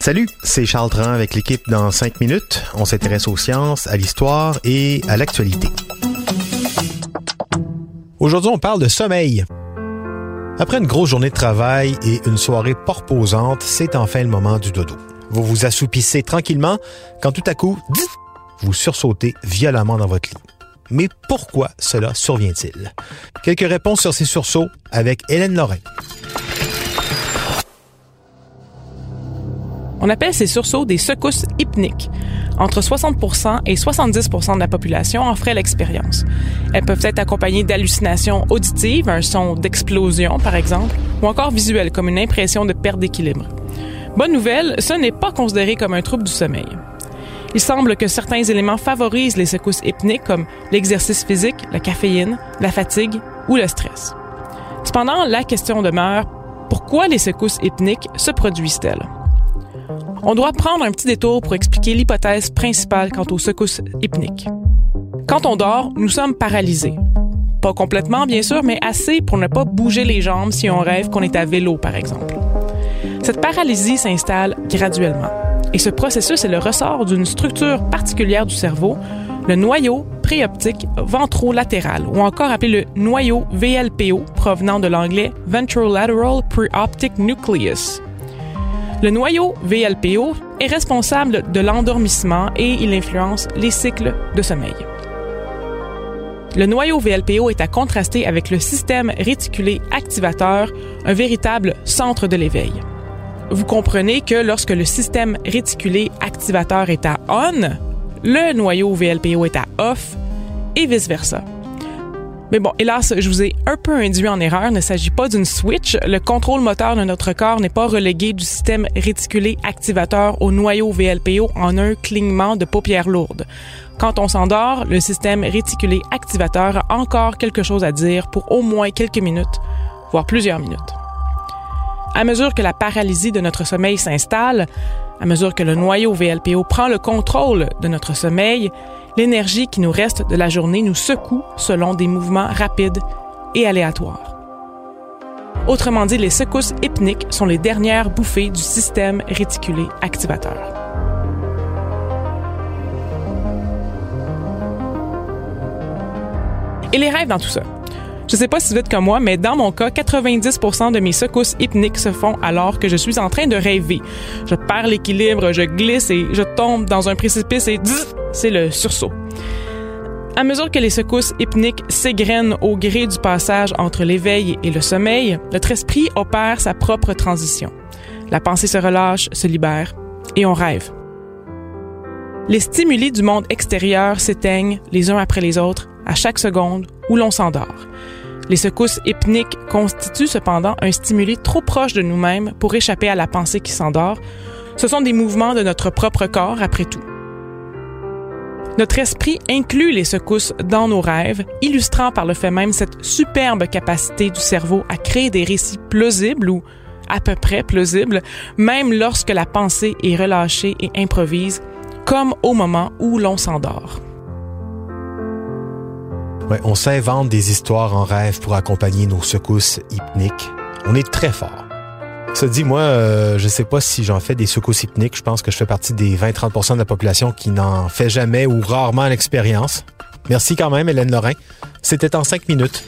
Salut, c'est Charles Tran avec l'équipe dans 5 minutes. On s'intéresse aux sciences, à l'histoire et à l'actualité. Aujourd'hui, on parle de sommeil. Après une grosse journée de travail et une soirée pas reposante, c'est enfin le moment du dodo. Vous vous assoupissez tranquillement quand tout à coup, vous sursautez violemment dans votre lit. Mais pourquoi cela survient-il? Quelques réponses sur ces sursauts avec Hélène Lorrain. On appelle ces sursauts des secousses hypniques. Entre 60% et 70% de la population en ferait l'expérience. Elles peuvent être accompagnées d'hallucinations auditives, un son d'explosion par exemple, ou encore visuelles comme une impression de perte d'équilibre. Bonne nouvelle, ce n'est pas considéré comme un trouble du sommeil. Il semble que certains éléments favorisent les secousses hypniques comme l'exercice physique, la caféine, la fatigue ou le stress. Cependant, la question demeure, pourquoi les secousses hypniques se produisent-elles? On doit prendre un petit détour pour expliquer l'hypothèse principale quant aux secousses hypniques. Quand on dort, nous sommes paralysés. Pas complètement, bien sûr, mais assez pour ne pas bouger les jambes si on rêve qu'on est à vélo, par exemple. Cette paralysie s'installe graduellement. Et ce processus est le ressort d'une structure particulière du cerveau, le noyau préoptique ventrolatéral, ou encore appelé le noyau VLPO, provenant de l'anglais Ventrolateral Preoptic Nucleus. Le noyau VLPO est responsable de l'endormissement et il influence les cycles de sommeil. Le noyau VLPO est à contraster avec le système réticulé activateur, un véritable centre de l'éveil. Vous comprenez que lorsque le système réticulé activateur est à on, le noyau VLPO est à off et vice-versa. Mais bon, hélas, je vous ai un peu induit en erreur. Il ne s'agit pas d'une switch. Le contrôle moteur de notre corps n'est pas relégué du système réticulé activateur au noyau VLPO en un clignement de paupières lourdes. Quand on s'endort, le système réticulé activateur a encore quelque chose à dire pour au moins quelques minutes, voire plusieurs minutes. À mesure que la paralysie de notre sommeil s'installe, à mesure que le noyau VLPO prend le contrôle de notre sommeil, l'énergie qui nous reste de la journée nous secoue selon des mouvements rapides et aléatoires. Autrement dit, les secousses hypniques sont les dernières bouffées du système réticulé activateur. Et les rêves dans tout ça. Je sais pas si êtes comme moi, mais dans mon cas, 90% de mes secousses hypniques se font alors que je suis en train de rêver. Je perds l'équilibre, je glisse et je tombe dans un précipice et c'est le sursaut. À mesure que les secousses hypniques s'égrènent au gré du passage entre l'éveil et le sommeil, notre esprit opère sa propre transition. La pensée se relâche, se libère et on rêve. Les stimuli du monde extérieur s'éteignent les uns après les autres à chaque seconde où l'on s'endort. Les secousses hypniques constituent cependant un stimuli trop proche de nous-mêmes pour échapper à la pensée qui s'endort. Ce sont des mouvements de notre propre corps, après tout. Notre esprit inclut les secousses dans nos rêves, illustrant par le fait même cette superbe capacité du cerveau à créer des récits plausibles ou à peu près plausibles, même lorsque la pensée est relâchée et improvise, comme au moment où l'on s'endort on s'invente des histoires en rêve pour accompagner nos secousses hypniques. On est très fort. Ça dit, moi, euh, je sais pas si j'en fais des secousses hypniques. Je pense que je fais partie des 20-30% de la population qui n'en fait jamais ou rarement l'expérience. Merci quand même, Hélène Lorrain. C'était en cinq minutes.